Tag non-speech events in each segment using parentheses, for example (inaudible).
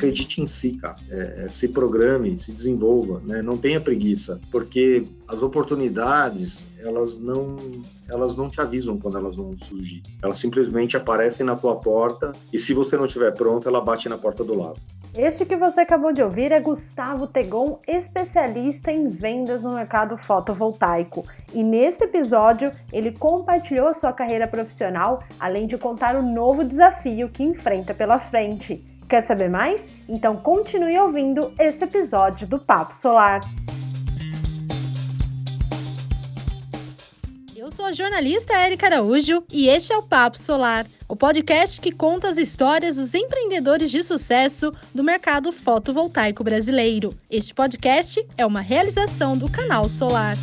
acredite em si, cara. É, é, se programe, se desenvolva, né? Não tenha preguiça, porque as oportunidades elas não elas não te avisam quando elas vão surgir. Elas simplesmente aparecem na tua porta e se você não estiver pronto, ela bate na porta do lado. Este que você acabou de ouvir é Gustavo Tegon, especialista em vendas no mercado fotovoltaico. E neste episódio, ele compartilhou sua carreira profissional, além de contar o novo desafio que enfrenta pela frente. Quer saber mais? Então continue ouvindo este episódio do Papo Solar. Eu sou a jornalista Érica Araújo e este é o Papo Solar, o podcast que conta as histórias dos empreendedores de sucesso do mercado fotovoltaico brasileiro. Este podcast é uma realização do canal Solar.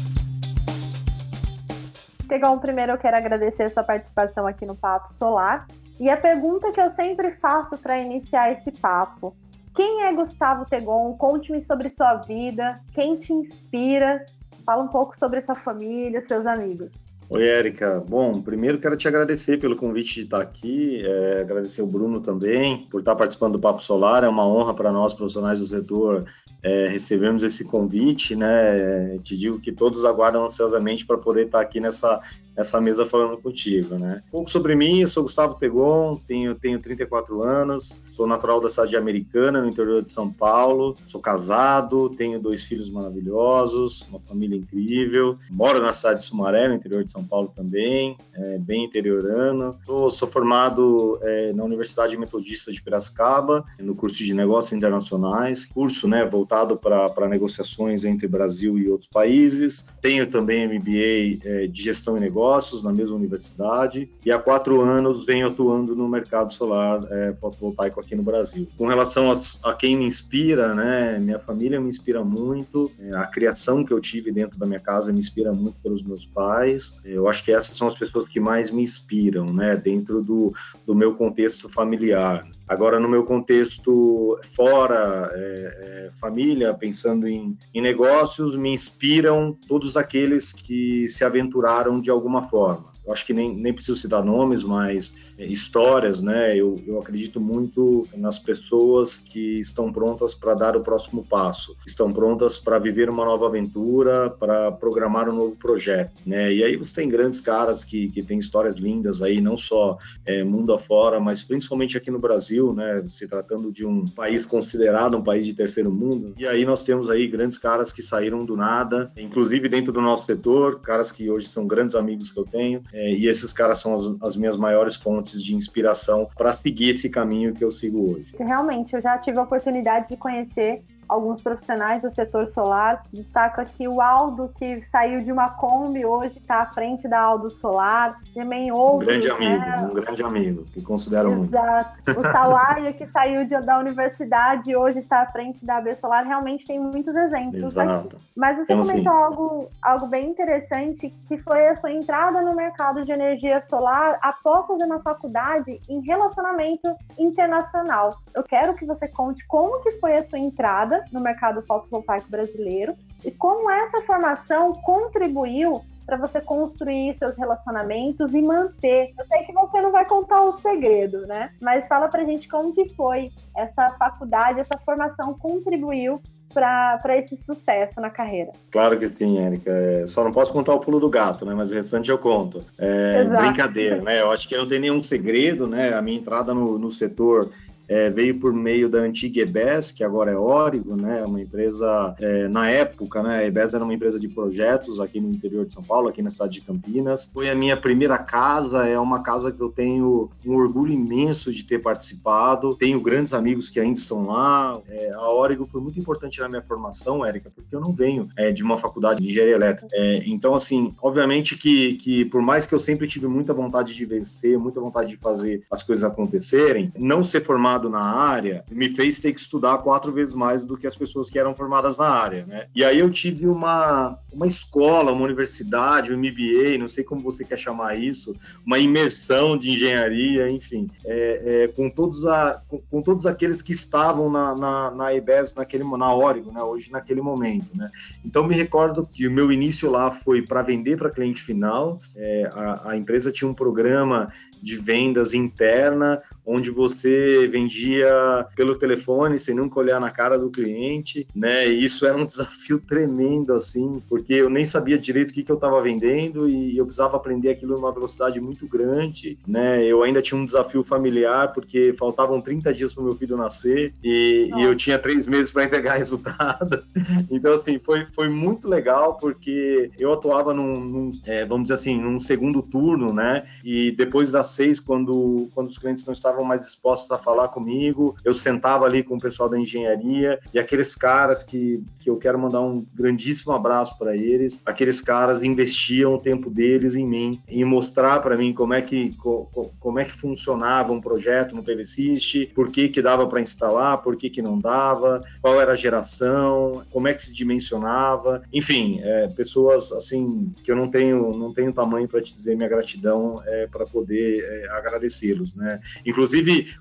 Tegal, primeiro eu quero agradecer a sua participação aqui no Papo Solar. E a pergunta que eu sempre faço para iniciar esse papo: quem é Gustavo Tegon? Conte-me sobre sua vida, quem te inspira. Fala um pouco sobre sua família, seus amigos. Oi, Érica. Bom, primeiro quero te agradecer pelo convite de estar aqui, é, agradecer o Bruno também por estar participando do Papo Solar. É uma honra para nós, profissionais do setor, é, recebemos esse convite, né? Te digo que todos aguardam ansiosamente para poder estar aqui nessa, nessa mesa falando contigo, né? Um pouco sobre mim, sou Gustavo Tegon, tenho, tenho 34 anos, sou natural da cidade americana, no interior de São Paulo, sou casado, tenho dois filhos maravilhosos, uma família incrível, moro na cidade de Sumaré, no interior de São Paulo também, é, bem interiorano. Sou, sou formado é, na Universidade Metodista de Piracicaba, no curso de Negócios Internacionais, curso, né, voltado para negociações entre Brasil e outros países. Tenho também MBA é, de Gestão e Negócios, negócios na mesma universidade e há quatro anos venho atuando no mercado solar é, fotovoltaico aqui no Brasil. Com relação a, a, quem me inspira, né, minha família me inspira muito, é, a criação que eu tive dentro da minha casa me inspira muito pelos meus pais. Eu acho que essas são as pessoas que mais me inspiram, né, dentro do, do meu contexto familiar. Agora, no meu contexto fora, é, é, família, pensando em, em, negócios, me inspiram todos aqueles que se aventuraram de alguma forma acho que nem, nem preciso citar nomes, mas é, histórias, né? Eu, eu acredito muito nas pessoas que estão prontas para dar o próximo passo, estão prontas para viver uma nova aventura, para programar um novo projeto, né? E aí você tem grandes caras que, que têm histórias lindas aí, não só é, mundo afora, mas principalmente aqui no Brasil, né? Se tratando de um país considerado um país de terceiro mundo. E aí nós temos aí grandes caras que saíram do nada, inclusive dentro do nosso setor, caras que hoje são grandes amigos que eu tenho. É, e esses caras são as, as minhas maiores fontes de inspiração para seguir esse caminho que eu sigo hoje. Realmente, eu já tive a oportunidade de conhecer alguns profissionais do setor solar. Destaco aqui o Aldo, que saiu de uma Kombi, hoje está à frente da Aldo Solar. Também outros. Um grande amigo, né? um grande amigo, que considero muito. Exato. O Sawaia, que saiu de, da universidade e hoje está à frente da AB Solar. Realmente tem muitos exemplos Exato. aqui. Mas você comentou algo, algo bem interessante, que foi a sua entrada no mercado de energia solar após fazer uma faculdade em relacionamento internacional. Eu quero que você conte como que foi a sua entrada no mercado fotovoltaico brasileiro e como essa formação contribuiu para você construir seus relacionamentos e manter. Eu sei que você não vai contar o segredo, né? Mas fala pra gente como que foi essa faculdade, essa formação contribuiu para esse sucesso na carreira. Claro que sim, Érica. É, só não posso contar o pulo do gato, né? Mas o restante eu conto. É, brincadeira, né? Eu acho que não tem nenhum segredo, né? A minha entrada no, no setor é, veio por meio da antiga EBS, que agora é Origo, né, uma empresa, é, na época, né, a EBS era uma empresa de projetos aqui no interior de São Paulo, aqui na cidade de Campinas. Foi a minha primeira casa, é uma casa que eu tenho um orgulho imenso de ter participado, tenho grandes amigos que ainda estão lá. É, a Origo foi muito importante na minha formação, Érica, porque eu não venho é, de uma faculdade de engenharia elétrica. É, então, assim, obviamente que, que por mais que eu sempre tive muita vontade de vencer, muita vontade de fazer as coisas acontecerem, não ser formado formado na área me fez ter que estudar quatro vezes mais do que as pessoas que eram formadas na área, né? E aí eu tive uma, uma escola, uma universidade, um MBA, não sei como você quer chamar isso, uma imersão de engenharia, enfim, é, é, com, todos a, com, com, todos aqueles que estavam na, na, na EBS naquele, na Origo, né? Hoje naquele momento, né? Então me recordo que o meu início lá foi para vender para cliente final, é, a, a empresa tinha um programa de vendas interna, onde você vendia pelo telefone sem nunca olhar na cara do cliente, né? E isso era um (laughs) desafio tremendo, assim, porque eu nem sabia direito o que, que eu estava vendendo e eu precisava aprender aquilo numa velocidade muito grande, né? Eu ainda tinha um desafio familiar porque faltavam 30 dias para meu filho nascer e, e eu tinha três meses para entregar (laughs) resultado. (laughs) Então, assim, foi, foi muito legal porque eu atuava num, num é, vamos dizer assim, num segundo turno, né? E depois das seis, quando, quando os clientes não estavam mais dispostos a falar comigo, eu sentava ali com o pessoal da engenharia e aqueles caras que, que eu quero mandar um grandíssimo abraço para eles, aqueles caras investiam o tempo deles em mim, em mostrar para mim como é que co, como é que funcionava um projeto no PVSys, por que que dava para instalar, por que que não dava, qual era a geração, como é que se dimensionava, enfim, é, pessoas assim que eu não tenho não tenho tamanho para te dizer minha gratidão é, para poder é, agradecê-los, né? Inclusive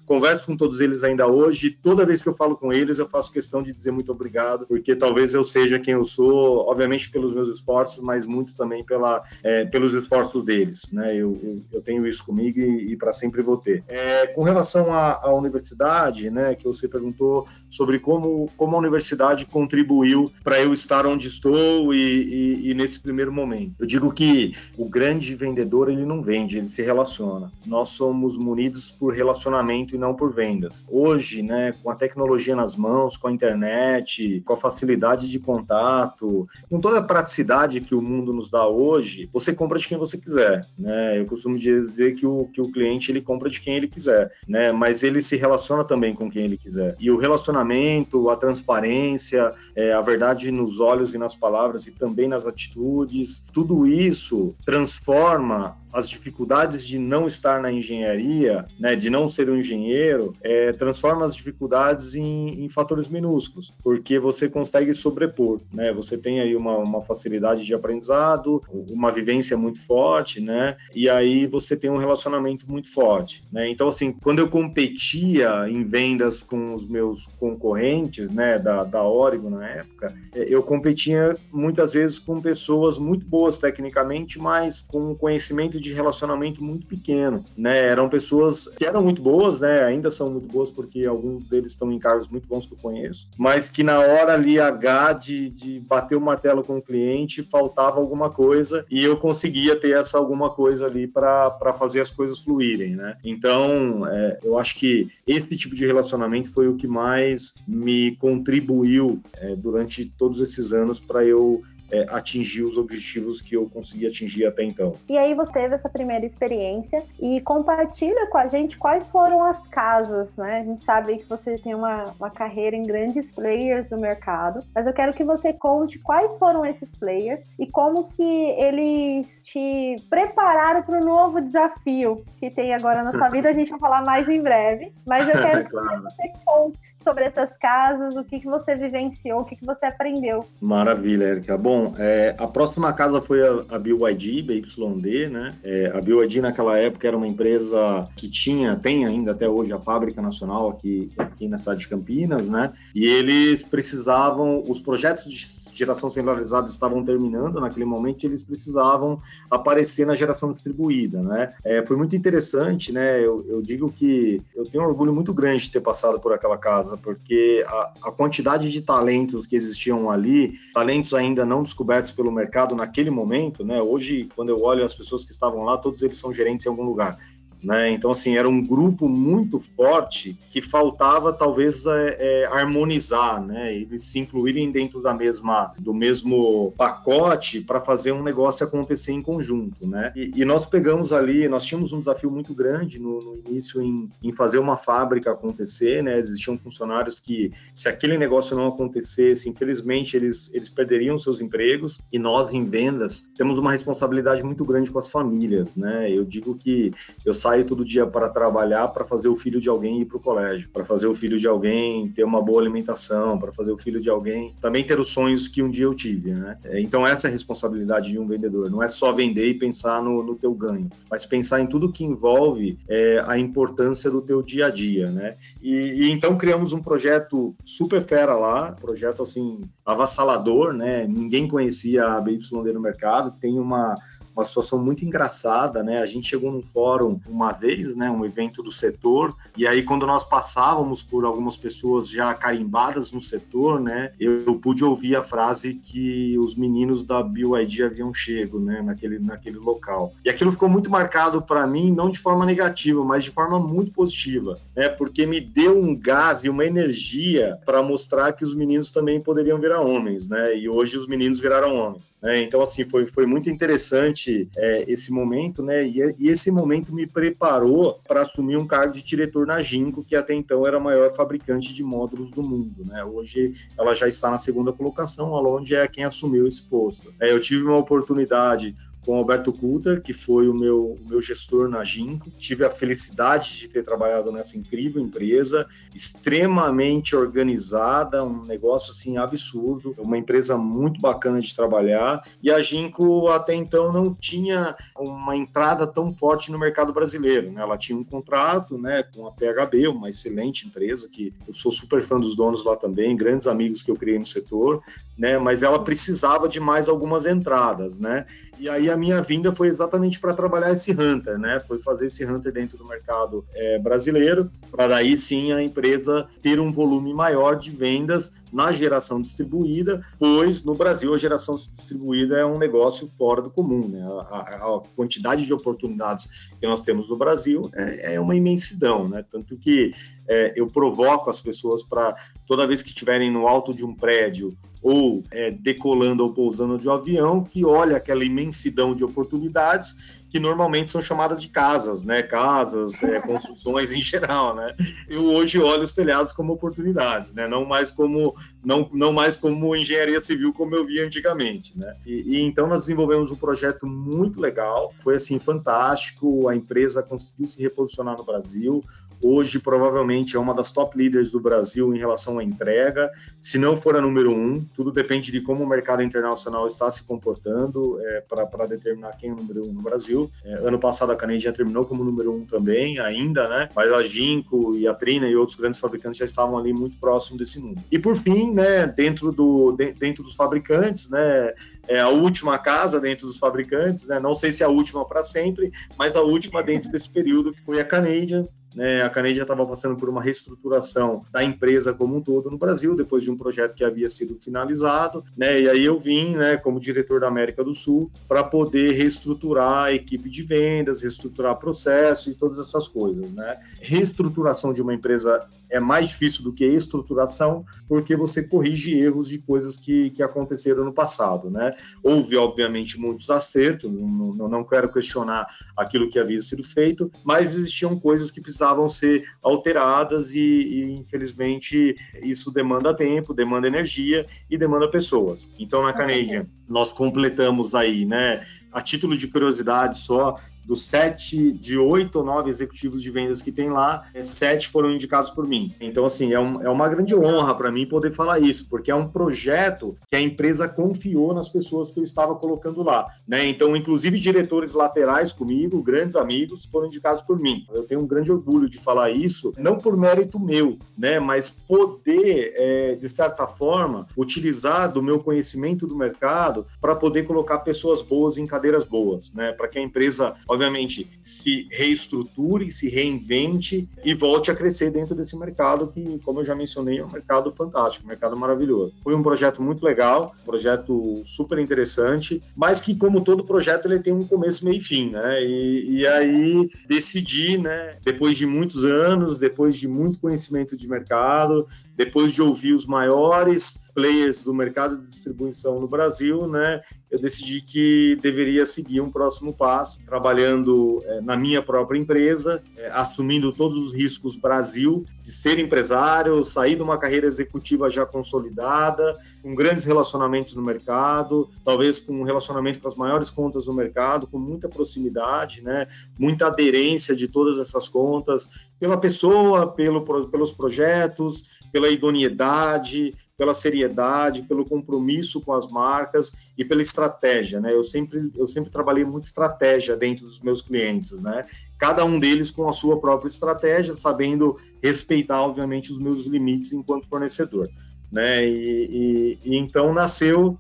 converso com todos eles ainda hoje, toda vez que eu falo com eles eu faço questão de dizer muito obrigado, porque talvez eu seja quem eu sou, obviamente pelos meus esforços, mas muito também pela, é, pelos esforços deles, né? Eu, eu, eu tenho isso comigo e, e para sempre vou ter. É, com relação à, à universidade, né? Que você perguntou sobre como como a universidade contribuiu para eu estar onde estou e, e, e nesse primeiro momento. Eu digo que o grande vendedor ele não vende, ele se relaciona. Nós somos munidos por relacionamento e não por vendas. Hoje, né, com a tecnologia nas mãos, com a internet, com a facilidade de contato, com toda a praticidade que o mundo nos dá hoje, você compra de quem você quiser, né? Eu costumo dizer que o, que o cliente ele compra de quem ele quiser, né? Mas ele se relaciona também com quem ele quiser. E o relacionamento, a transparência, é, a verdade nos olhos e nas palavras e também nas atitudes, tudo isso transforma as dificuldades de não estar na engenharia, né, de não ser um engenheiro, é, transforma as dificuldades em, em, fatores minúsculos, porque você consegue sobrepor, né? Você tem aí uma, uma, facilidade de aprendizado, uma vivência muito forte, né? E aí você tem um relacionamento muito forte, né? Então, assim, quando eu competia em vendas com os meus concorrentes, né, da, da Oregon na época, é, eu competia muitas vezes com pessoas muito boas tecnicamente, mas com conhecimento de de relacionamento muito pequeno, né? Eram pessoas que eram muito boas, né? Ainda são muito boas porque alguns deles estão em cargos muito bons que eu conheço, mas que na hora ali H de, de bater o martelo com o cliente faltava alguma coisa e eu conseguia ter essa alguma coisa ali para fazer as coisas fluírem, né? Então, é, eu acho que esse tipo de relacionamento foi o que mais me contribuiu é, durante todos esses anos para eu é, atingir os objetivos que eu consegui atingir até então. E aí você teve essa primeira experiência e compartilha com a gente quais foram as casas, né? A gente sabe que você tem uma, uma carreira em grandes players do mercado, mas eu quero que você conte quais foram esses players e como que eles te prepararam para o novo desafio que tem agora na sua (laughs) vida. A gente vai falar mais em breve, mas eu (laughs) quero claro. que você conte sobre essas casas, o que, que você vivenciou, o que, que você aprendeu. Maravilha, Erika. Bom, é, a próxima casa foi a, a BYD, BYD, né? É, a BYD naquela época era uma empresa que tinha, tem ainda até hoje a fábrica nacional aqui, aqui na cidade de Campinas, né? E eles precisavam, os projetos de geração centralizada estavam terminando naquele momento, eles precisavam aparecer na geração distribuída, né? É, foi muito interessante, né? Eu, eu, digo que eu tenho um orgulho muito grande de ter passado por aquela casa, porque a, a quantidade de talentos que existiam ali, talentos ainda não descobertos pelo mercado naquele momento, né? Hoje, quando eu olho as pessoas que estavam lá, todos eles são gerentes em algum lugar. Né? Então, assim, era um grupo muito forte que faltava talvez é, é, harmonizar, né? Eles se incluírem dentro da mesma, do mesmo pacote para fazer um negócio acontecer em conjunto, né? E, e, nós pegamos ali, nós tínhamos um desafio muito grande no, no início em, em, fazer uma fábrica acontecer, né? Existiam funcionários que, se aquele negócio não acontecesse, infelizmente eles, eles perderiam seus empregos e nós em vendas temos uma responsabilidade muito grande com as famílias, né? Eu digo que eu saio todo dia para trabalhar para fazer o filho de alguém ir para o colégio, para fazer o filho de alguém ter uma boa alimentação, para fazer o filho de alguém também ter os sonhos que um dia eu tive, né? É, então essa é a responsabilidade de um vendedor, não é só vender e pensar no, no teu ganho, mas pensar em tudo que envolve é, a importância do teu dia a dia, né? E, e então criamos um projeto super fera lá, projeto assim avassalador, né? Ninguém conhecia a BYD no mercado, tem uma uma situação muito engraçada, né? A gente chegou num fórum uma vez, né? Um evento do setor, e aí quando nós passávamos por algumas pessoas já carimbadas no setor, né? Eu, pude ouvir a frase que os meninos da BYD haviam chego, né? Naquele, naquele local. E aquilo ficou muito marcado para mim, não de forma negativa, mas de forma muito positiva, né? Porque me deu um gás e uma energia para mostrar que os meninos também poderiam virar homens, né? E hoje os meninos viraram homens. Né? Então, assim, foi, foi muito interessante é, esse momento, né? E, e, esse momento me preparou para assumir um cargo de diretor na Ginco, que até então era a maior fabricante de módulos do mundo, né? Hoje ela já está na segunda colocação, onde é quem assumiu esse posto. É, eu tive uma oportunidade com o Alberto Coulter, que foi o meu, o meu gestor na Ginco. Tive a felicidade de ter trabalhado nessa incrível empresa, extremamente organizada, um negócio assim absurdo, uma empresa muito bacana de trabalhar. E a Ginco até então não tinha uma entrada tão forte no mercado brasileiro. Né? Ela tinha um contrato né, com a PHB, uma excelente empresa, que eu sou super fã dos donos lá também, grandes amigos que eu criei no setor, né? mas ela precisava de mais algumas entradas. Né? E aí a minha vinda foi exatamente para trabalhar esse hunter, né? Foi fazer esse hunter dentro do mercado é, brasileiro, para daí sim a empresa ter um volume maior de vendas na geração distribuída, pois no Brasil a geração distribuída é um negócio fora do comum, né? A, a quantidade de oportunidades que nós temos no Brasil é, é uma imensidão, né? Tanto que é, eu provoco as pessoas para toda vez que estiverem no alto de um prédio ou é, decolando ou pousando de um avião, que olha aquela imensidão de oportunidades que normalmente são chamadas de casas, né? Casas, é, (laughs) construções em geral, né? Eu hoje olho os telhados como oportunidades, né? Não mais como não, não mais como engenharia civil como eu via antigamente, né? E, e então nós desenvolvemos um projeto muito legal, foi assim fantástico, a empresa conseguiu se reposicionar no Brasil, Hoje, provavelmente, é uma das top leaders do Brasil em relação à entrega. Se não for a número um, tudo depende de como o mercado internacional está se comportando é, para determinar quem é o número um no Brasil. É, ano passado, a Canadian terminou como número um também, ainda, né? Mas a Ginkgo e a Trina e outros grandes fabricantes já estavam ali muito próximo desse número. E, por fim, né, dentro, do, de, dentro dos fabricantes, né, é a última casa dentro dos fabricantes, né? Não sei se é a última para sempre, mas a última dentro desse período que foi a Canadian, né, a Canadian estava passando por uma reestruturação da empresa como um todo no Brasil, depois de um projeto que havia sido finalizado, né, e aí eu vim, né, como diretor da América do Sul, para poder reestruturar a equipe de vendas, reestruturar processo e todas essas coisas, né. Reestruturação de uma empresa é mais difícil do que estruturação, porque você corrige erros de coisas que, que aconteceram no passado, né. Houve, obviamente, muitos acertos, não, não, não quero questionar aquilo que havia sido feito, mas existiam coisas que precisavam precisavam ser alteradas e, e, infelizmente isso demanda tempo, demanda energia e demanda pessoas. Então na Canadian nós completamos aí, né, a título de curiosidade só, dos sete, de oito ou nove executivos de vendas que tem lá, sete foram indicados por mim. Então, assim, é, um, é uma grande honra para mim poder falar isso, porque é um projeto que a empresa confiou nas pessoas que eu estava colocando lá. Né? Então, inclusive, diretores laterais comigo, grandes amigos, foram indicados por mim. Eu tenho um grande orgulho de falar isso, não por mérito meu, né? mas poder, é, de certa forma, utilizar do meu conhecimento do mercado para poder colocar pessoas boas em cadeiras boas, né? para que a empresa, obviamente, se reestruture, se reinvente e volte a crescer dentro desse mercado que, como eu já mencionei, é um mercado fantástico, um mercado maravilhoso. Foi um projeto muito legal, um projeto super interessante, mas que, como todo projeto, ele tem um começo, meio e fim, né? E, e aí decidi, né, depois de muitos anos, depois de muito conhecimento de mercado, depois de ouvir os maiores players do mercado de distribuição no Brasil, né, eu decidi que deveria seguir um próximo passo, trabalhando é, na minha própria empresa, é, assumindo todos os riscos Brasil, de ser empresário, sair de uma carreira executiva já consolidada, com grandes relacionamentos no mercado, talvez com um relacionamento com as maiores contas do mercado, com muita proximidade, né, muita aderência de todas essas contas, pela pessoa, pelo, pelos projetos, pela idoneidade, pela seriedade, pelo compromisso com as marcas e pela estratégia, né? Eu sempre, eu sempre trabalhei muito estratégia dentro dos meus clientes, né? Cada um deles com a sua própria estratégia, sabendo respeitar, obviamente, os meus limites enquanto fornecedor, né? E, e, e então nasceu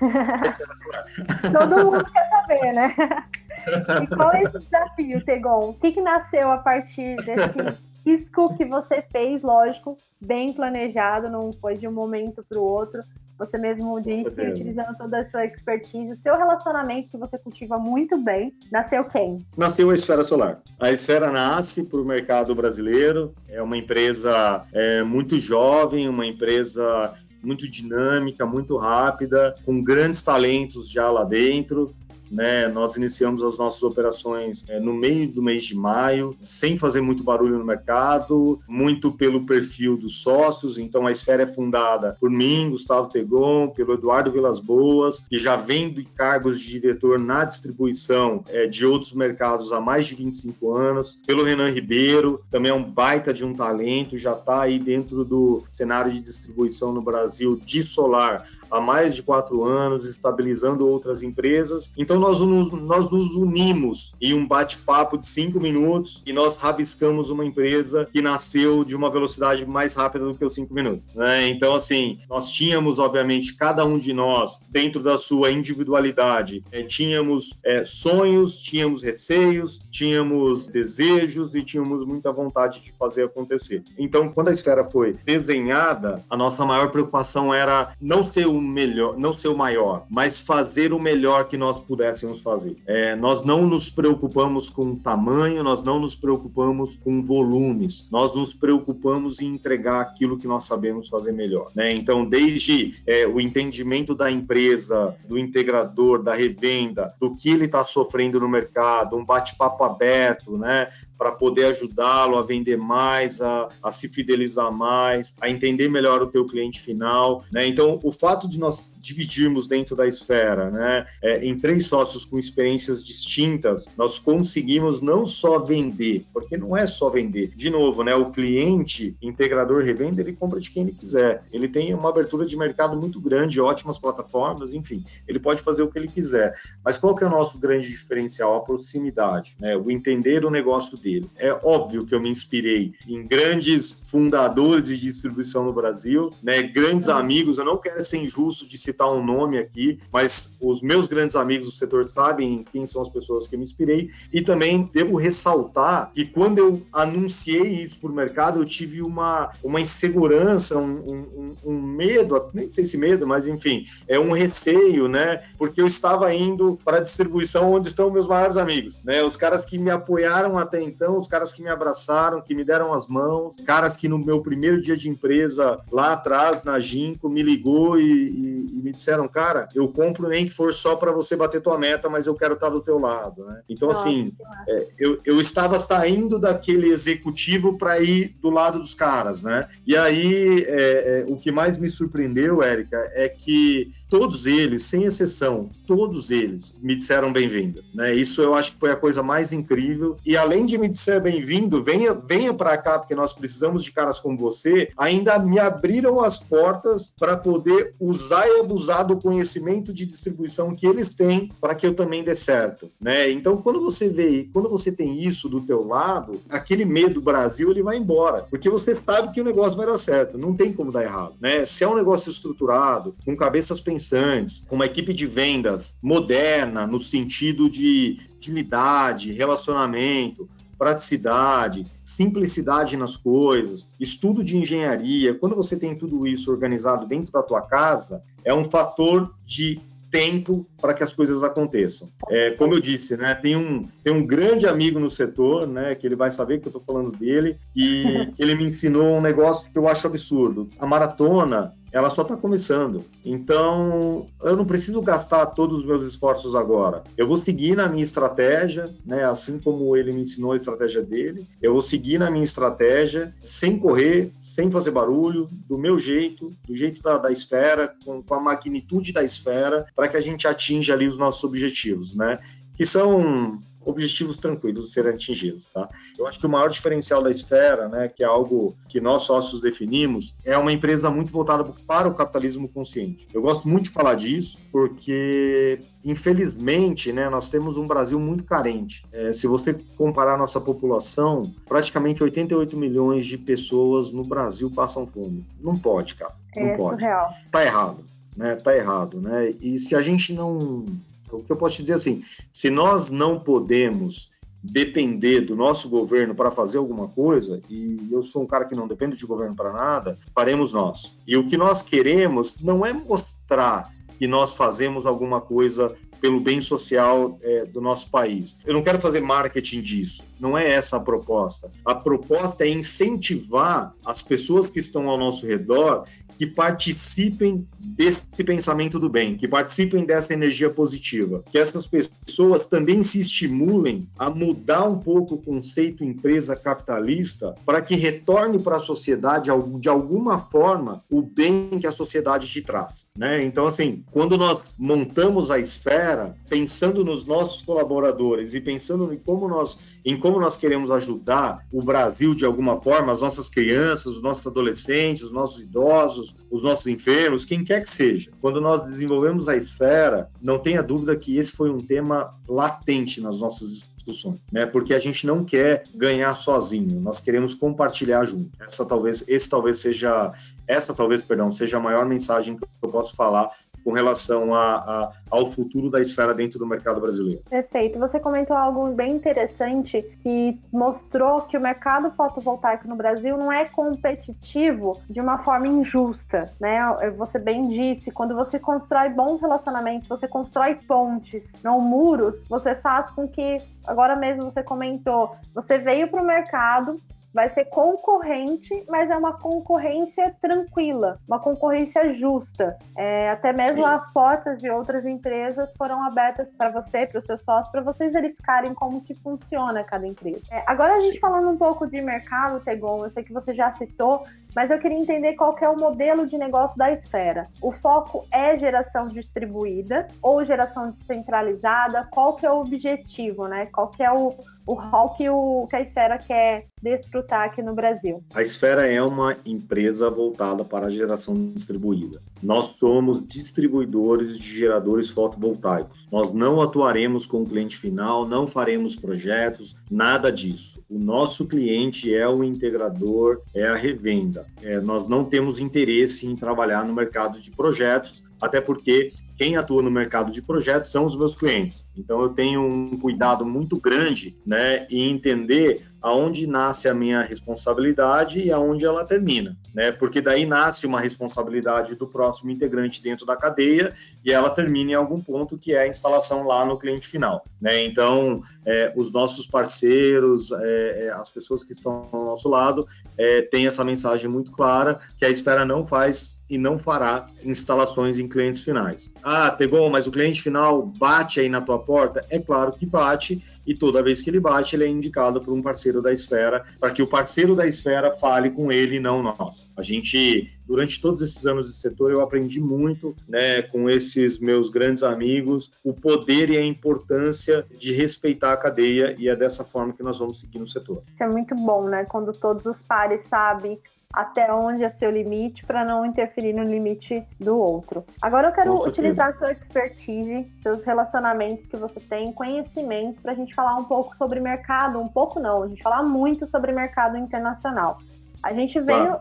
(laughs) Todo mundo quer saber, né? (laughs) E qual é esse desafio, Tegon? O que, que nasceu a partir desse risco que você fez, lógico, bem planejado, não foi de um momento para o outro. Você mesmo disse, utilizando toda a sua expertise, o seu relacionamento que você cultiva muito bem, nasceu quem? Nasceu a Esfera Solar. A Esfera nasce para o mercado brasileiro, é uma empresa é, muito jovem, uma empresa muito dinâmica, muito rápida, com grandes talentos já lá dentro. Né? Nós iniciamos as nossas operações é, no meio do mês de maio, sem fazer muito barulho no mercado, muito pelo perfil dos sócios. Então, a Esfera é fundada por mim, Gustavo Tegon, pelo Eduardo Vilas Boas, e já vem de cargos de diretor na distribuição é, de outros mercados há mais de 25 anos, pelo Renan Ribeiro, também é um baita de um talento, já está aí dentro do cenário de distribuição no Brasil de solar há mais de quatro anos, estabilizando outras empresas. Então nós nos, nós nos unimos em um bate-papo de cinco minutos e nós rabiscamos uma empresa que nasceu de uma velocidade mais rápida do que os cinco minutos. Né? Então assim, nós tínhamos obviamente cada um de nós dentro da sua individualidade, é, tínhamos é, sonhos, tínhamos receios, tínhamos desejos e tínhamos muita vontade de fazer acontecer. Então quando a esfera foi desenhada, a nossa maior preocupação era não ser o melhor, não ser o maior, mas fazer o melhor que nós pudéssemos fazer. É, nós não nos preocupamos com tamanho, nós não nos preocupamos com volumes, nós nos preocupamos em entregar aquilo que nós sabemos fazer melhor. Né? Então, desde é, o entendimento da empresa, do integrador, da revenda, do que ele está sofrendo no mercado, um bate-papo aberto, né? para poder ajudá-lo a vender mais, a, a, se fidelizar mais, a entender melhor o teu cliente final. Né? Então, o fato de nós dividirmos dentro da esfera, né, é, em três sócios com experiências distintas, nós conseguimos não só vender, porque não é só vender. De novo, né, o cliente integrador revenda ele compra de quem ele quiser. Ele tem uma abertura de mercado muito grande, ótimas plataformas, enfim, ele pode fazer o que ele quiser. Mas qual que é o nosso grande diferencial? A proximidade, né, o entender o negócio dele. É óbvio que eu me inspirei em grandes fundadores de distribuição no Brasil, né, grandes amigos. Eu não quero ser injusto de citar um nome aqui, mas os meus grandes amigos do setor sabem quem são as pessoas que eu me inspirei. E também devo ressaltar que quando eu anunciei isso para o mercado, eu tive uma, uma insegurança, um, um, um, medo, nem sei se medo, mas enfim, é um receio, né? Porque eu estava indo para a distribuição onde estão meus maiores amigos, né? Os caras que me apoiaram até então, os caras que me abraçaram, que me deram as mãos, caras que no meu primeiro dia de empresa lá atrás, na Ginco, me ligou e, e, e me disseram, cara, eu compro nem que for só para você bater tua meta, mas eu quero estar do teu lado, né? Então, Nossa, assim, é, eu, eu estava saindo daquele executivo para ir do lado dos caras, né? E aí, é, é, o que mais me surpreendeu, Érica, é que todos eles, sem exceção, todos eles me disseram bem-vindo, né? Isso eu acho que foi a coisa mais incrível. E além de me dizer bem-vindo, venha, venha para cá porque nós precisamos de caras como você, ainda me abriram as portas para poder usar e abusar do conhecimento de distribuição que eles têm para que eu também dê certo, né? Então, quando você vê, quando você tem isso do teu lado, aquele medo Brasil ele vai embora, porque você sabe que o negócio vai dar certo, não tem como dar errado, né? Se é um negócio estruturado, com cabeças pensantes, com uma equipe de vendas moderna no sentido de utilidade, relacionamento, praticidade, simplicidade nas coisas, estudo de engenharia, quando você tem tudo isso organizado dentro da tua casa, é um fator de tempo para que as coisas aconteçam. É, como eu disse, né, tem um, tem um grande amigo no setor, né, que ele vai saber que eu estou falando dele, e (laughs) ele me ensinou um negócio que eu acho absurdo. A maratona, ela só está começando. Então, eu não preciso gastar todos os meus esforços agora. Eu vou seguir na minha estratégia, né? Assim como ele me ensinou a estratégia dele, eu vou seguir na minha estratégia, sem correr, sem fazer barulho, do meu jeito, do jeito da, da esfera, com, com a magnitude da esfera, para que a gente atinja ali os nossos objetivos, né? Que são objetivos tranquilos de serem atingidos, tá? Eu acho que o maior diferencial da Esfera, né, que é algo que nós sócios definimos, é uma empresa muito voltada para o capitalismo consciente. Eu gosto muito de falar disso porque, infelizmente, né, nós temos um Brasil muito carente. É, se você comparar a nossa população, praticamente 88 milhões de pessoas no Brasil passam fome. Não pode, cara. Não é pode. surreal. Tá errado. né? Tá errado, né? E se a gente não, o que eu posso te dizer assim, se nós não podemos depender do nosso governo para fazer alguma coisa, e eu sou um cara que não depende de governo para nada, faremos nós. E o que nós queremos não é mostrar que nós fazemos alguma coisa pelo bem social é, do nosso país. Eu não quero fazer marketing disso, não é essa a proposta. A proposta é incentivar as pessoas que estão ao nosso redor que participem desse pensamento do bem, que participem dessa energia positiva, que essas pessoas também se estimulem a mudar um pouco o conceito empresa capitalista para que retorne para a sociedade de alguma forma o bem que a sociedade te traz, né? Então assim, quando nós montamos a esfera pensando nos nossos colaboradores e pensando em como nós em como nós queremos ajudar o Brasil de alguma forma, as nossas crianças, os nossos adolescentes, os nossos idosos, os nossos enfermos, quem quer que seja. Quando nós desenvolvemos a esfera, não tenha dúvida que esse foi um tema latente nas nossas discussões, né? Porque a gente não quer ganhar sozinho, nós queremos compartilhar junto. Essa talvez, esse talvez seja, essa talvez, perdão, seja a maior mensagem que eu posso falar com relação a, a, ao futuro da esfera dentro do mercado brasileiro. Perfeito. Você comentou algo bem interessante que mostrou que o mercado fotovoltaico no Brasil não é competitivo de uma forma injusta, né? Você bem disse, quando você constrói bons relacionamentos, você constrói pontes, não muros, você faz com que, agora mesmo você comentou, você veio para o mercado vai ser concorrente, mas é uma concorrência tranquila, uma concorrência justa. É, até mesmo Sim. as portas de outras empresas foram abertas para você, para os seus sócios, para vocês verificarem como que funciona cada empresa. É, agora a gente falando um pouco de mercado, Tegon, eu sei que você já citou, mas eu queria entender qual que é o modelo de negócio da esfera. O foco é geração distribuída ou geração descentralizada? Qual que é o objetivo, né? Qual que é o, o rol que, o, que a esfera quer desfrutar aqui no Brasil? A esfera é uma empresa voltada para a geração distribuída. Nós somos distribuidores de geradores fotovoltaicos. Nós não atuaremos com o cliente final, não faremos projetos, nada disso. O nosso cliente é o integrador, é a revenda. É, nós não temos interesse em trabalhar no mercado de projetos, até porque quem atua no mercado de projetos são os meus clientes. Então eu tenho um cuidado muito grande, né, em entender aonde nasce a minha responsabilidade e aonde ela termina, né? Porque daí nasce uma responsabilidade do próximo integrante dentro da cadeia e ela termina em algum ponto que é a instalação lá no cliente final, né? Então, é, os nossos parceiros, é, é as pessoas que estão ao nosso lado, é, têm essa mensagem muito clara que a Espera não faz e não fará instalações em clientes finais. Ah, Tegon, mas o cliente final bate aí na tua porta? É claro que bate e toda vez que ele bate, ele é indicado por um parceiro da esfera, para que o parceiro da esfera fale com ele não nós. A gente, durante todos esses anos de setor, eu aprendi muito né, com esses meus grandes amigos o poder e a importância de respeitar a cadeia, e é dessa forma que nós vamos seguir no setor. Isso é muito bom, né? Quando todos os pares sabem até onde é seu limite para não interferir no limite do outro. Agora eu quero utilizar sua expertise, seus relacionamentos que você tem, conhecimento para a gente falar um pouco sobre mercado, um pouco não, a gente falar muito sobre mercado internacional. A gente veio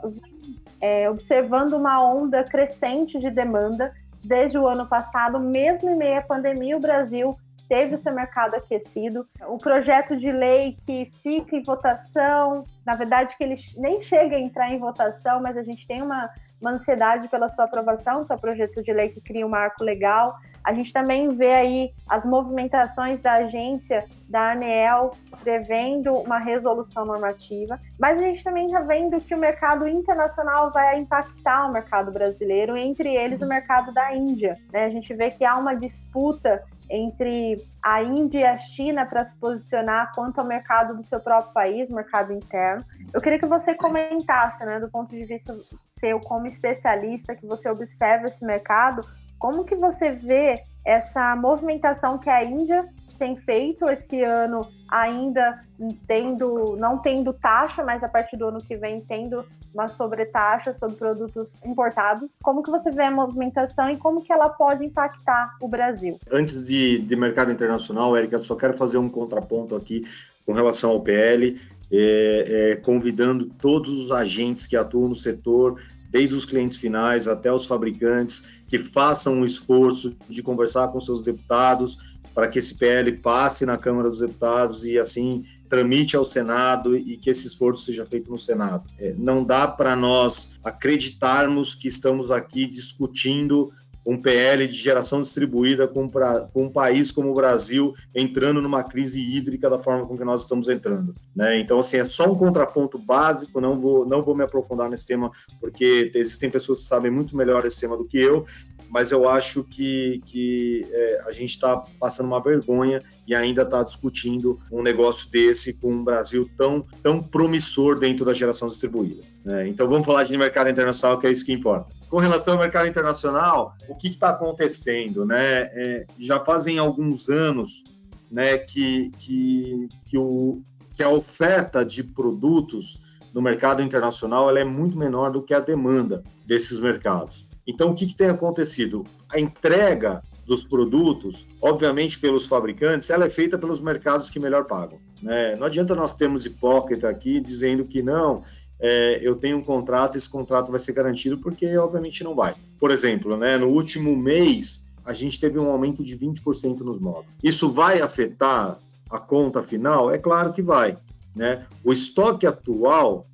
é, observando uma onda crescente de demanda desde o ano passado, mesmo em meio à pandemia, o Brasil teve o seu mercado aquecido. O projeto de lei que fica em votação, na verdade, que ele nem chega a entrar em votação, mas a gente tem uma, uma ansiedade pela sua aprovação, que é o projeto de lei que cria um marco legal. A gente também vê aí as movimentações da agência, da ANEEL, prevendo uma resolução normativa, mas a gente também está vendo que o mercado internacional vai impactar o mercado brasileiro, entre eles o mercado da Índia. Né? A gente vê que há uma disputa entre a Índia e a China para se posicionar quanto ao mercado do seu próprio país, mercado interno. Eu queria que você comentasse, né, do ponto de vista seu como especialista, que você observa esse mercado, como que você vê essa movimentação que a Índia tem feito esse ano ainda tendo, não tendo taxa, mas a partir do ano que vem tendo uma sobretaxa sobre produtos importados. Como que você vê a movimentação e como que ela pode impactar o Brasil? Antes de, de mercado internacional, Érica, só quero fazer um contraponto aqui com relação ao PL, é, é, convidando todos os agentes que atuam no setor desde os clientes finais até os fabricantes, que façam um esforço de conversar com seus deputados para que esse PL passe na Câmara dos Deputados e assim tramite ao Senado e que esse esforço seja feito no Senado. É, não dá para nós acreditarmos que estamos aqui discutindo um PL de geração distribuída com, pra, com, um país como o Brasil entrando numa crise hídrica da forma com que nós estamos entrando. Né? Então, assim, é só um contraponto básico, não vou, não vou me aprofundar nesse tema, porque existem pessoas que sabem muito melhor esse tema do que eu, mas eu acho que, que é, a gente está passando uma vergonha e ainda está discutindo um negócio desse com um Brasil tão, tão promissor dentro da geração distribuída. Né? Então vamos falar de mercado internacional, que é isso que importa. Com relação ao mercado internacional, o que está acontecendo? Né? É, já fazem alguns anos né, que, que, que, o, que a oferta de produtos no mercado internacional ela é muito menor do que a demanda desses mercados. Então, o que, que tem acontecido? A entrega dos produtos, obviamente pelos fabricantes, ela é feita pelos mercados que melhor pagam. Né? Não adianta nós termos hipócrita aqui dizendo que não, é, eu tenho um contrato, esse contrato vai ser garantido, porque obviamente não vai. Por exemplo, né, no último mês, a gente teve um aumento de 20% nos módulos. Isso vai afetar a conta final? É claro que vai. Né? O estoque atual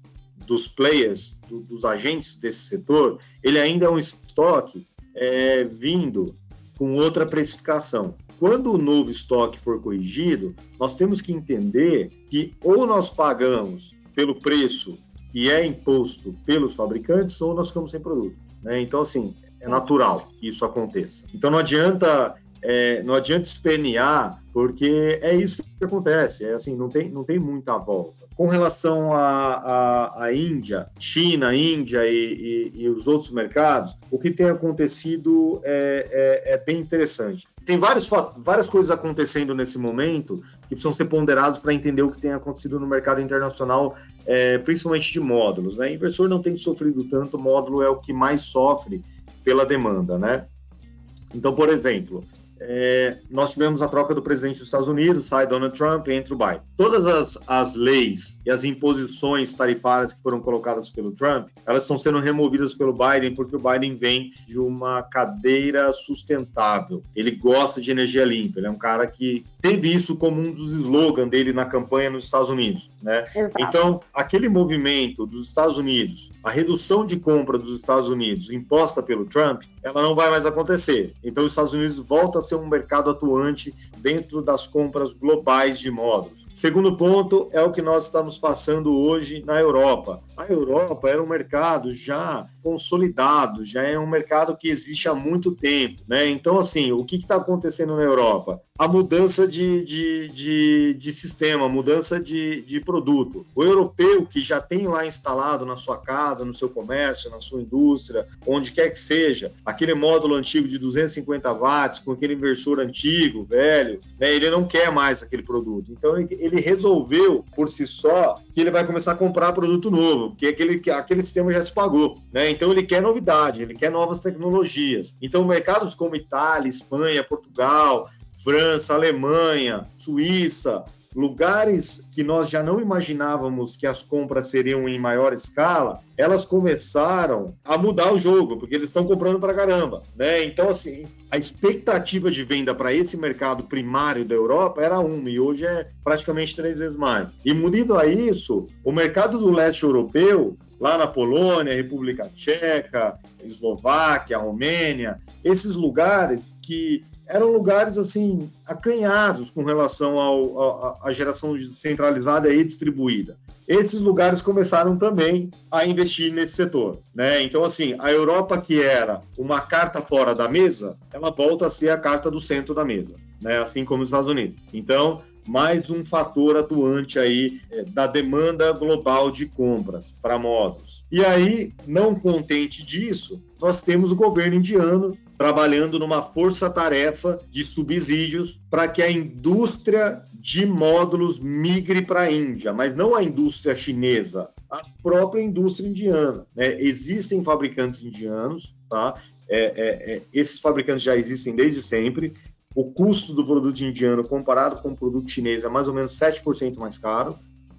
dos players, do, dos agentes desse setor, ele ainda é um estoque é, vindo com outra precificação. Quando o novo estoque for corrigido, nós temos que entender que ou nós pagamos pelo preço que é imposto pelos fabricantes, ou nós ficamos sem produto. Né? Então, assim, é natural que isso aconteça. Então, não adianta é, não adianta espernear, porque é isso que acontece, é assim, não tem, não tem muita volta. Com relação à Índia, China, Índia e, e, e, os outros mercados, o que tem acontecido é, é, é bem interessante. Tem vários, várias coisas acontecendo nesse momento que precisam ser ponderados para entender o que tem acontecido no mercado internacional, é, principalmente de módulos. Né? Inversor não tem sofrido tanto, módulo é o que mais sofre pela demanda, né? Então, por exemplo, é, nós tivemos a troca do presidente dos Estados Unidos, sai Donald Trump, entra o Biden. Todas as, as leis e as imposições tarifárias que foram colocadas pelo Trump, elas estão sendo removidas pelo Biden porque o Biden vem de uma cadeira sustentável. Ele gosta de energia limpa, ele é um cara que teve isso como um dos slogans dele na campanha nos Estados Unidos. Né? Então, aquele movimento dos Estados Unidos, a redução de compra dos Estados Unidos imposta pelo Trump, ela não vai mais acontecer. Então, os Estados Unidos volta a ser um mercado atuante dentro das compras globais de módulos. Segundo ponto é o que nós estamos passando hoje na Europa. A Europa era um mercado já consolidado, já é um mercado que existe há muito tempo. Né? Então, assim, o que está acontecendo na Europa? A mudança de, de, de, de sistema, mudança de, de produto. O europeu que já tem lá instalado na sua casa, no seu comércio, na sua indústria, onde quer que seja, aquele módulo antigo de 250 watts, com aquele inversor antigo, velho, né? ele não quer mais aquele produto. Então, ele, ele resolveu por si só que ele vai começar a comprar produto novo, porque aquele, aquele sistema já se pagou. Né? Então ele quer novidade, ele quer novas tecnologias. Então mercados como Itália, Espanha, Portugal, França, Alemanha, Suíça, lugares que nós já não imaginávamos que as compras seriam em maior escala, elas começaram a mudar o jogo, porque eles estão comprando para caramba, né? Então, assim, a expectativa de venda para esse mercado primário da Europa era uma, e hoje é praticamente três vezes mais. E unido a isso, o mercado do leste europeu, lá na Polônia, República Tcheca, Eslováquia, Romênia, esses lugares que eram lugares assim acanhados com relação à geração centralizada e distribuída. Esses lugares começaram também a investir nesse setor, né? Então assim, a Europa que era uma carta fora da mesa, ela volta a ser a carta do centro da mesa, né? Assim como os Estados Unidos. Então mais um fator atuante aí é, da demanda global de compras para modos. E aí, não contente disso, nós temos o governo indiano trabalhando numa força-tarefa de subsídios para que a indústria de módulos migre para a Índia, mas não a indústria chinesa, a própria indústria indiana. Né? Existem fabricantes indianos, tá? É, é, é, esses fabricantes já existem desde sempre. O custo do produto indiano comparado com o produto chinês é mais ou menos 7% mais caro.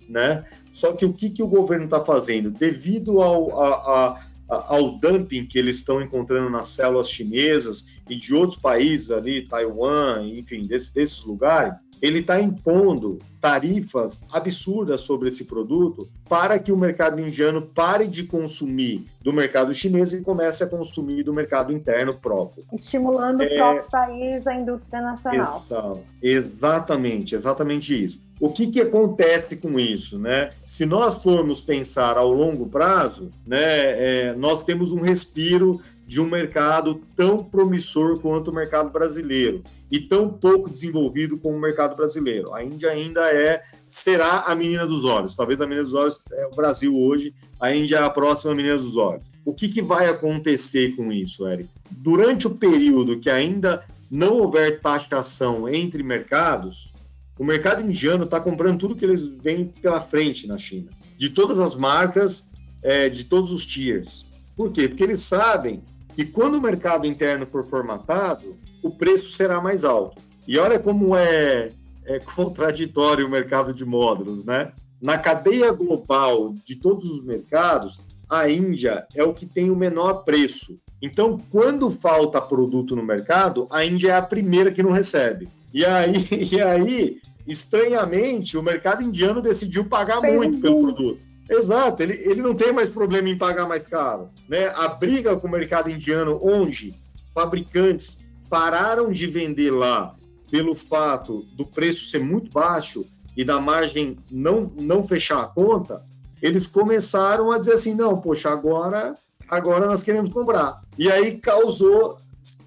Né? Só que o que, que o governo está fazendo? Devido ao, a, a ao dumping que eles estão encontrando nas células chinesas e de outros países ali, Taiwan, enfim, desse, desses lugares, ele está impondo tarifas absurdas sobre esse produto para que o mercado indiano pare de consumir do mercado chinês e comece a consumir do mercado interno próprio. Estimulando é... o próprio país, a indústria nacional. Exato. Exatamente, exatamente isso. O que, que acontece com isso? Né? Se nós formos pensar ao longo prazo, né, é, nós temos um respiro de um mercado tão promissor quanto o mercado brasileiro e tão pouco desenvolvido como o mercado brasileiro. A Índia ainda é, será a menina dos olhos. Talvez a menina dos olhos é o Brasil hoje, a Índia é a próxima menina dos olhos. O que, que vai acontecer com isso, Eric? Durante o período que ainda não houver taxação entre mercados, o mercado indiano está comprando tudo que eles vêm pela frente na China, de todas as marcas, é, de todos os tiers. Por quê? Porque eles sabem que quando o mercado interno for formatado, o preço será mais alto. E olha como é, é contraditório o mercado de módulos, né? Na cadeia global de todos os mercados, a Índia é o que tem o menor preço. Então, quando falta produto no mercado, a Índia é a primeira que não recebe. E aí, (laughs) e aí estranhamente, o mercado indiano decidiu pagar muito pelo produto. Exato, ele, ele não tem mais problema em pagar mais caro. Né? A briga com o mercado indiano, onde fabricantes pararam de vender lá pelo fato do preço ser muito baixo e da margem não, não fechar a conta, eles começaram a dizer assim, não, poxa, agora, agora nós queremos comprar. E aí causou,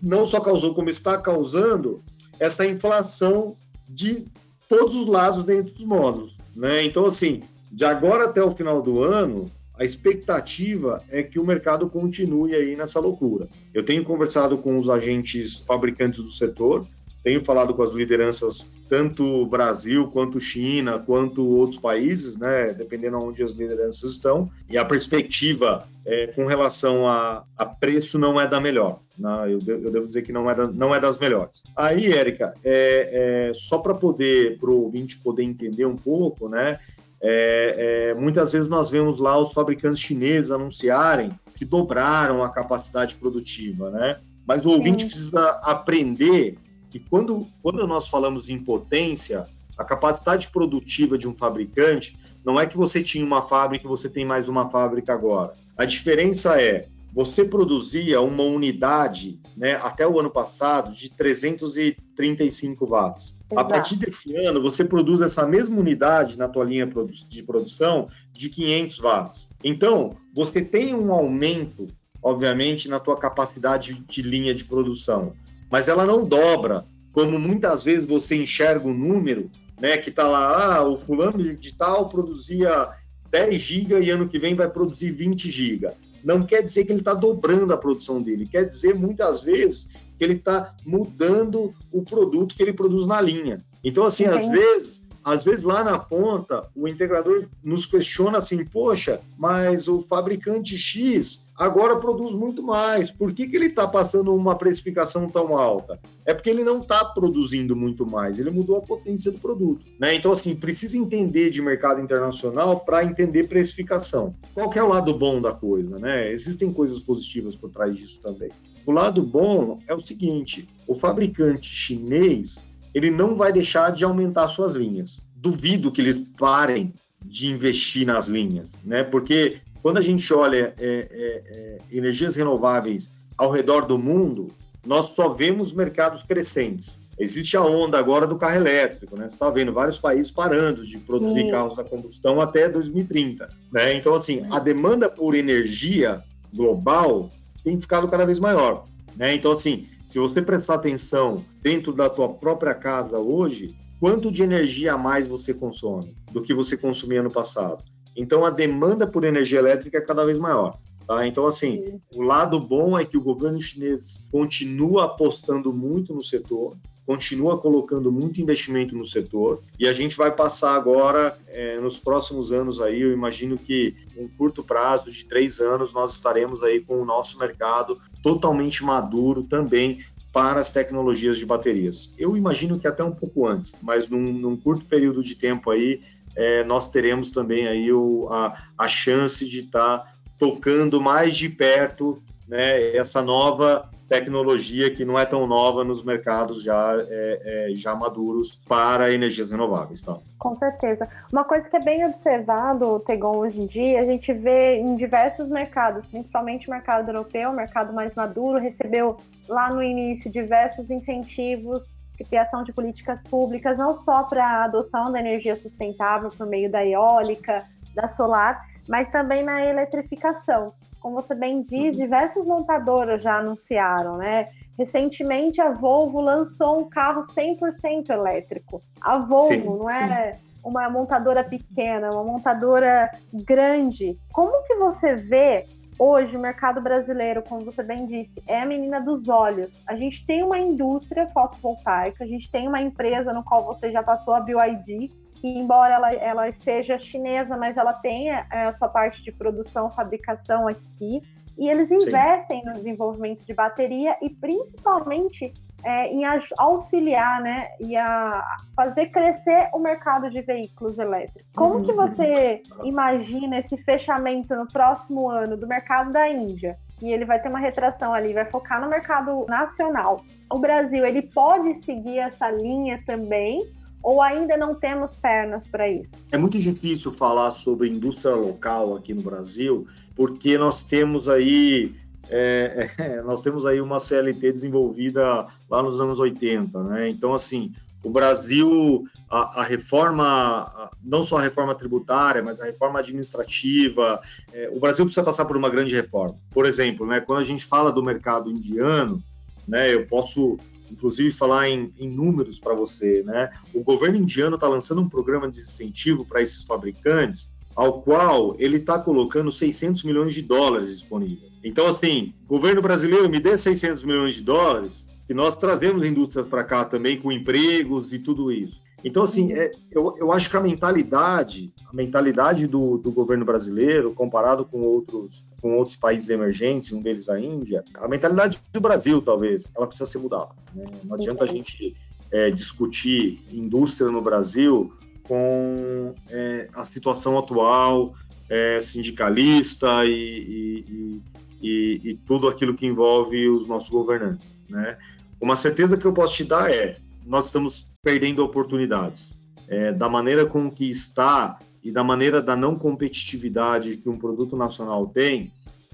não só causou, como está causando, essa inflação de todos os lados dentro dos módulos. Né? Então, assim, de agora até o final do ano, a expectativa é que o mercado continue aí nessa loucura. Eu tenho conversado com os agentes fabricantes do setor, tenho falado com as lideranças, tanto Brasil, quanto China, quanto outros países, né, dependendo onde as lideranças estão, e a perspectiva é, com relação a, a, preço não é da melhor. Né, eu, eu, devo dizer que não é, da, não é das melhores. Aí, Érica, é, é só para poder, para o ouvinte poder entender um pouco, né, é, é, muitas vezes nós vemos lá os fabricantes chineses anunciarem que dobraram a capacidade produtiva, né? Mas o ouvinte Sim. precisa aprender que quando, quando nós falamos em potência, a capacidade produtiva de um fabricante não é que você tinha uma fábrica e você tem mais uma fábrica agora. A diferença é você produzia uma unidade, né, até o ano passado, de 335 watts. Exato. A partir desse ano, você produz essa mesma unidade na tua linha de produção de 500 watts. Então, você tem um aumento, obviamente, na tua capacidade de linha de produção, mas ela não dobra, como muitas vezes você enxerga um número, né, que está lá, ah, o fulano de tal produzia 10 GB e ano que vem vai produzir 20 GB não quer dizer que ele está dobrando a produção dele, quer dizer muitas vezes que ele está mudando o produto que ele produz na linha. Então, assim, Entendi. às vezes, às vezes lá na ponta, o integrador nos questiona assim, poxa, mas o fabricante X agora produz muito mais. Por que, que ele está passando uma precificação tão alta? É porque ele não está produzindo muito mais, ele mudou a potência do produto. Né? Então, assim, precisa entender de mercado internacional para entender precificação. Qual é o lado bom da coisa? Né? Existem coisas positivas por trás disso também. O lado bom é o seguinte: o fabricante chinês ele não vai deixar de aumentar suas linhas. Duvido que eles parem de investir nas linhas, né? Porque quando a gente olha é, é, é, energias renováveis ao redor do mundo, nós só vemos mercados crescentes. Existe a onda agora do carro elétrico, né? Você está vendo vários países parando de produzir Sim. carros a combustão até 2030, né? Então, assim, a demanda por energia global tem ficado cada vez maior, né? Então, assim, se você prestar atenção dentro da tua própria casa hoje, quanto de energia a mais você consome do que você consumia no passado? Então a demanda por energia elétrica é cada vez maior. Tá? Então, assim, o lado bom é que o governo chinês continua apostando muito no setor, continua colocando muito investimento no setor e a gente vai passar agora, é, nos próximos anos aí, eu imagino que em curto prazo de três anos nós estaremos aí com o nosso mercado totalmente maduro também para as tecnologias de baterias. Eu imagino que até um pouco antes, mas num, num curto período de tempo aí é, nós teremos também aí o, a, a chance de estar tá tocando mais de perto né, essa nova tecnologia que não é tão nova nos mercados já, é, é, já maduros para energias renováveis. Tá? Com certeza. Uma coisa que é bem observado, Tegon, hoje em dia, a gente vê em diversos mercados, principalmente o mercado europeu, o mercado mais maduro, recebeu lá no início diversos incentivos criação de políticas públicas, não só para a adoção da energia sustentável por meio da eólica, da solar, mas também na eletrificação. Como você bem diz, uhum. diversas montadoras já anunciaram, né? Recentemente a Volvo lançou um carro 100% elétrico. A Volvo sim, não é sim. uma montadora pequena, é uma montadora grande. Como que você vê hoje o mercado brasileiro, como você bem disse, é a menina dos olhos. A gente tem uma indústria fotovoltaica, a gente tem uma empresa no qual você já passou a que embora ela, ela seja chinesa, mas ela tem a, a sua parte de produção, fabricação aqui. E eles investem Sim. no desenvolvimento de bateria e principalmente é, em auxiliar, né, e a fazer crescer o mercado de veículos elétricos. Como uhum. que você imagina esse fechamento no próximo ano do mercado da Índia? E ele vai ter uma retração ali, vai focar no mercado nacional. O Brasil, ele pode seguir essa linha também, ou ainda não temos pernas para isso? É muito difícil falar sobre indústria local aqui no Brasil, porque nós temos aí é, é, (laughs) nós temos aí uma CLT desenvolvida lá nos anos 80, né? Então, assim, o Brasil, a, a reforma, não só a reforma tributária, mas a reforma administrativa, é, o Brasil precisa passar por uma grande reforma. Por exemplo, né, quando a gente fala do mercado indiano, né, eu posso inclusive falar em, em números para você, né? O governo indiano está lançando um programa de incentivo para esses fabricantes ao qual ele está colocando 600 milhões de dólares disponíveis. Então, assim, governo brasileiro, me dê 600 milhões de dólares, que nós trazemos indústrias para cá também com empregos e tudo isso. Então, assim, é, eu, eu acho que a mentalidade, a mentalidade do, do governo brasileiro, comparado com outros, com outros países emergentes, um deles a Índia, a mentalidade do Brasil, talvez, ela precisa ser mudada. Né? Não adianta a gente é, discutir indústria no Brasil com é, a situação atual é, sindicalista e, e, e, e, tudo aquilo que envolve os nossos governantes. Né? Uma certeza que eu posso te dar é nós estamos perdendo oportunidades. É, da maneira com que está e da maneira da não competitividade que um produto nacional tem,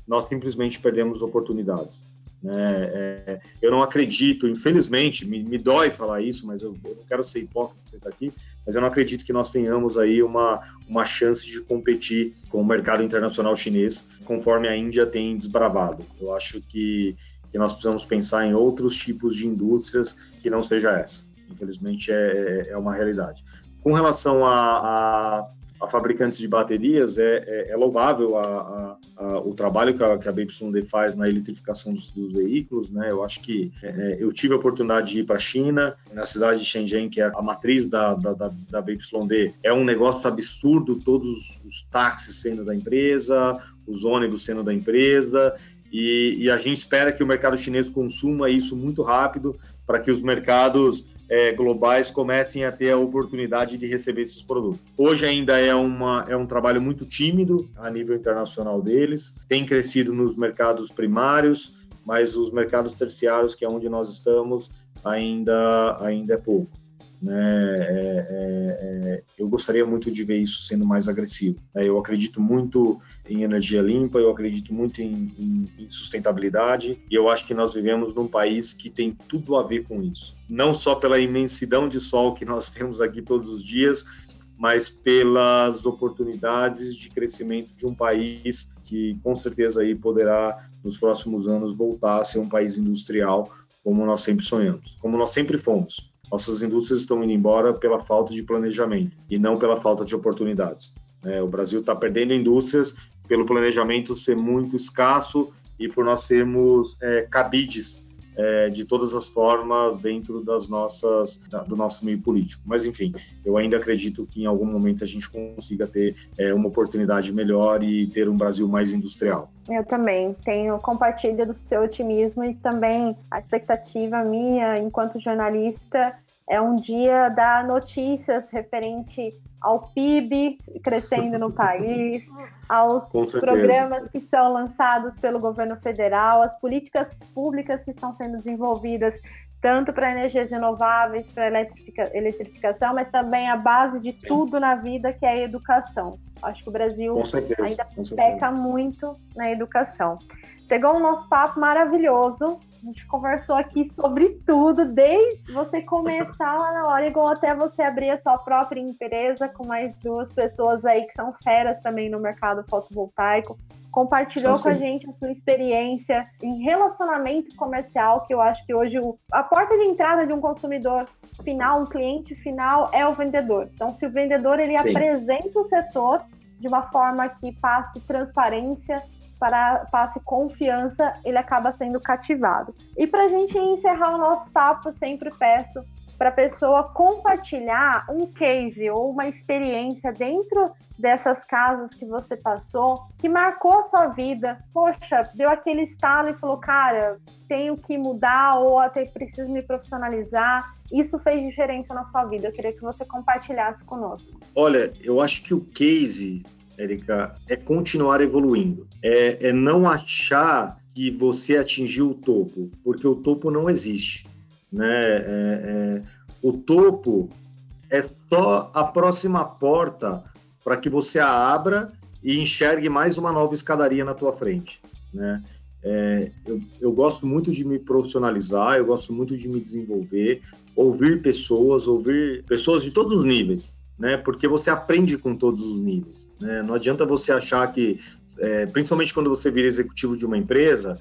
nós simplesmente perdemos oportunidades. Né? É, eu não acredito, infelizmente, me, me, dói falar isso, mas eu, eu não quero ser hipócrita aqui, mas eu não acredito que nós tenhamos aí uma, uma chance de competir com o mercado internacional chinês, conforme a Índia tem desbravado. Eu acho que, que nós precisamos pensar em outros tipos de indústrias que não seja essa. Infelizmente, é, é, é uma realidade. Com relação a, a a fabricantes de baterias, é, é, é louvável a, o trabalho que a, que a BYD faz na eletrificação dos, dos veículos. Né? Eu acho que é, é eu tive a oportunidade de ir para a China, na cidade de Shenzhen, que é a matriz da, da, da, da BYD. É um negócio absurdo, todos os táxis sendo da empresa, os ônibus sendo da empresa, e, e, a gente espera que o mercado chinês consuma isso muito rápido para que os mercados é, globais comecem a ter a oportunidade de receber esses produtos. Hoje ainda é, uma, é um trabalho muito tímido a nível internacional deles, tem crescido nos mercados primários, mas os mercados terciários, que é onde nós estamos, ainda, ainda é pouco. Né? É, é, é, eu gostaria muito de ver isso sendo mais agressivo. Né? Eu acredito muito em energia limpa, eu acredito muito em, em, em, sustentabilidade e eu acho que nós vivemos num país que tem tudo a ver com isso. Não só pela imensidão de sol que nós (laughs) temos aqui todos os dias, mas pelas oportunidades de crescimento de um país que com certeza aí poderá nos próximos anos voltar a ser um país industrial como nós sempre sonhamos, como nós sempre fomos. Nossas indústrias estão indo embora pela falta de planejamento e não pela falta de oportunidades. É, o Brasil está perdendo indústrias pelo planejamento ser muito escasso e por nós sermos é, cabides é, de todas as formas dentro das nossas do nosso meio político. Mas enfim, eu ainda acredito que em algum momento a gente consiga ter é, uma oportunidade melhor e ter um Brasil mais industrial. Eu também tenho compartilho do seu otimismo e também a expectativa minha enquanto jornalista é um dia da notícias referente ao PIB crescendo no país, (laughs) aos programas que são lançados pelo governo federal, as políticas públicas que estão sendo desenvolvidas tanto para energias renováveis, para eletrificação, mas também a base de tudo na vida, que é a educação. Acho que o Brasil certeza, ainda peca muito na educação. Pegou o nosso papo maravilhoso. A gente conversou aqui sobre tudo, desde você começar lá na Oregon até você abrir a sua própria empresa com mais duas pessoas aí que são feras também no mercado fotovoltaico. Compartilhou com a gente a sua experiência em relacionamento comercial, que eu acho que hoje a porta de entrada de um consumidor final, um cliente final, é o vendedor. Então, se o vendedor ele apresenta o setor de uma forma que passe transparência, para passe confiança, ele acaba sendo cativado. E para a gente encerrar o nosso papo, sempre peço para a pessoa compartilhar um case ou uma experiência dentro dessas casas que você passou que marcou a sua vida. Poxa, deu aquele estalo e falou, cara, tenho que mudar ou até preciso me profissionalizar. Isso fez diferença na sua vida. Eu queria que você compartilhasse conosco. Olha, eu acho que o case, Erika, é continuar evoluindo. É, é não achar que você atingiu o topo, porque o topo não existe. Né? É, é, o topo é só a próxima porta para que você a abra e enxergue mais uma nova escadaria na tua frente. Né? É, eu, eu, gosto muito de me profissionalizar, eu gosto muito de me desenvolver, ouvir pessoas, ouvir pessoas de todos os níveis, né? Porque você aprende com todos os níveis. Né? Não adianta você achar que, é, principalmente quando você vira executivo de uma empresa,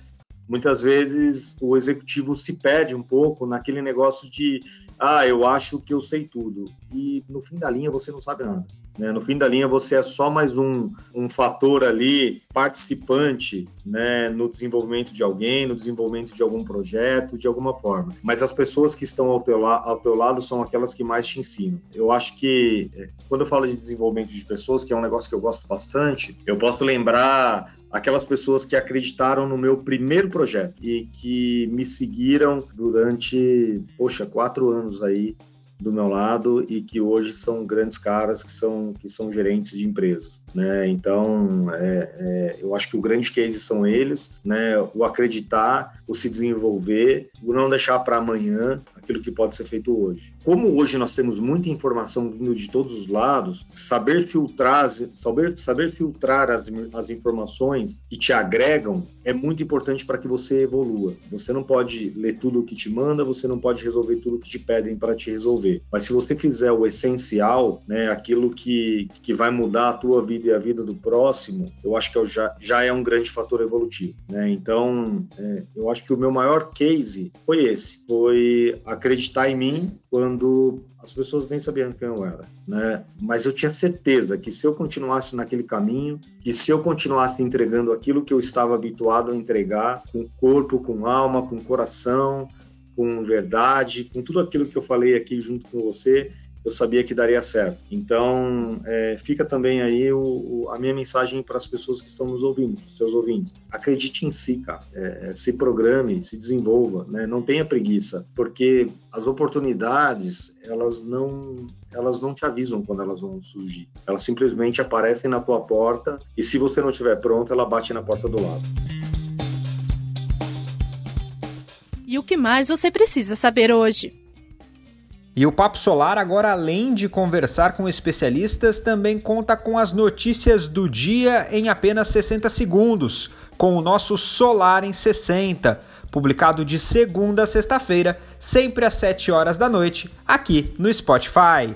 muitas vezes o executivo se perde um pouco naquele negócio de ah, eu acho que eu sei tudo. E no fim da linha você não sabe nada. Né? No fim da linha você é só mais um, um fator ali, participante né, no desenvolvimento de alguém, no desenvolvimento de algum projeto, de alguma forma. Mas as pessoas que estão ao teu, ao teu lado são aquelas que mais te ensinam. Eu acho que é, quando eu falo de desenvolvimento de pessoas, que é um negócio que eu gosto bastante, eu posso lembrar aquelas pessoas que acreditaram no meu primeiro projeto e que me seguiram durante, poxa, quatro anos aí do meu lado e que hoje são grandes caras que são, que são gerentes de empresas. Né? Então, é, é, eu acho que o grande case são eles, né? o acreditar, o se desenvolver, o não deixar para amanhã aquilo que pode ser feito hoje. Como hoje nós temos muita informação vindo de todos os lados, saber filtrar, saber, saber filtrar as, as informações que te agregam é muito importante para que você evolua. Você não pode ler tudo o que te manda, você não pode resolver tudo o que te pedem para te resolver. Mas se você fizer o essencial, né, aquilo que, que vai mudar a tua vida e a vida do próximo, eu acho que já, já é um grande fator evolutivo. Né? Então, é, eu acho que o meu maior case foi esse, foi acreditar em mim quando as pessoas nem sabiam quem eu era, né? Mas eu tinha certeza que se eu continuasse naquele caminho, que se eu continuasse entregando aquilo que eu estava habituado a entregar, com corpo, com alma, com coração, com verdade, com tudo aquilo que eu falei aqui junto com você, eu sabia que daria certo. Então, é, fica também aí o, o, a minha mensagem para as pessoas que estão nos ouvindo, seus ouvintes. Acredite em si, cara. É, é, se programe, se desenvolva, né? não tenha preguiça, porque as oportunidades, elas não, elas não te avisam quando elas vão surgir. Elas simplesmente aparecem na tua porta e se você não estiver pronto, ela bate na porta do lado. E o que mais você precisa saber hoje? E o Papo Solar, agora além de conversar com especialistas, também conta com as notícias do dia em apenas 60 segundos, com o nosso Solar em 60, publicado de segunda a sexta-feira, sempre às 7 horas da noite, aqui no Spotify.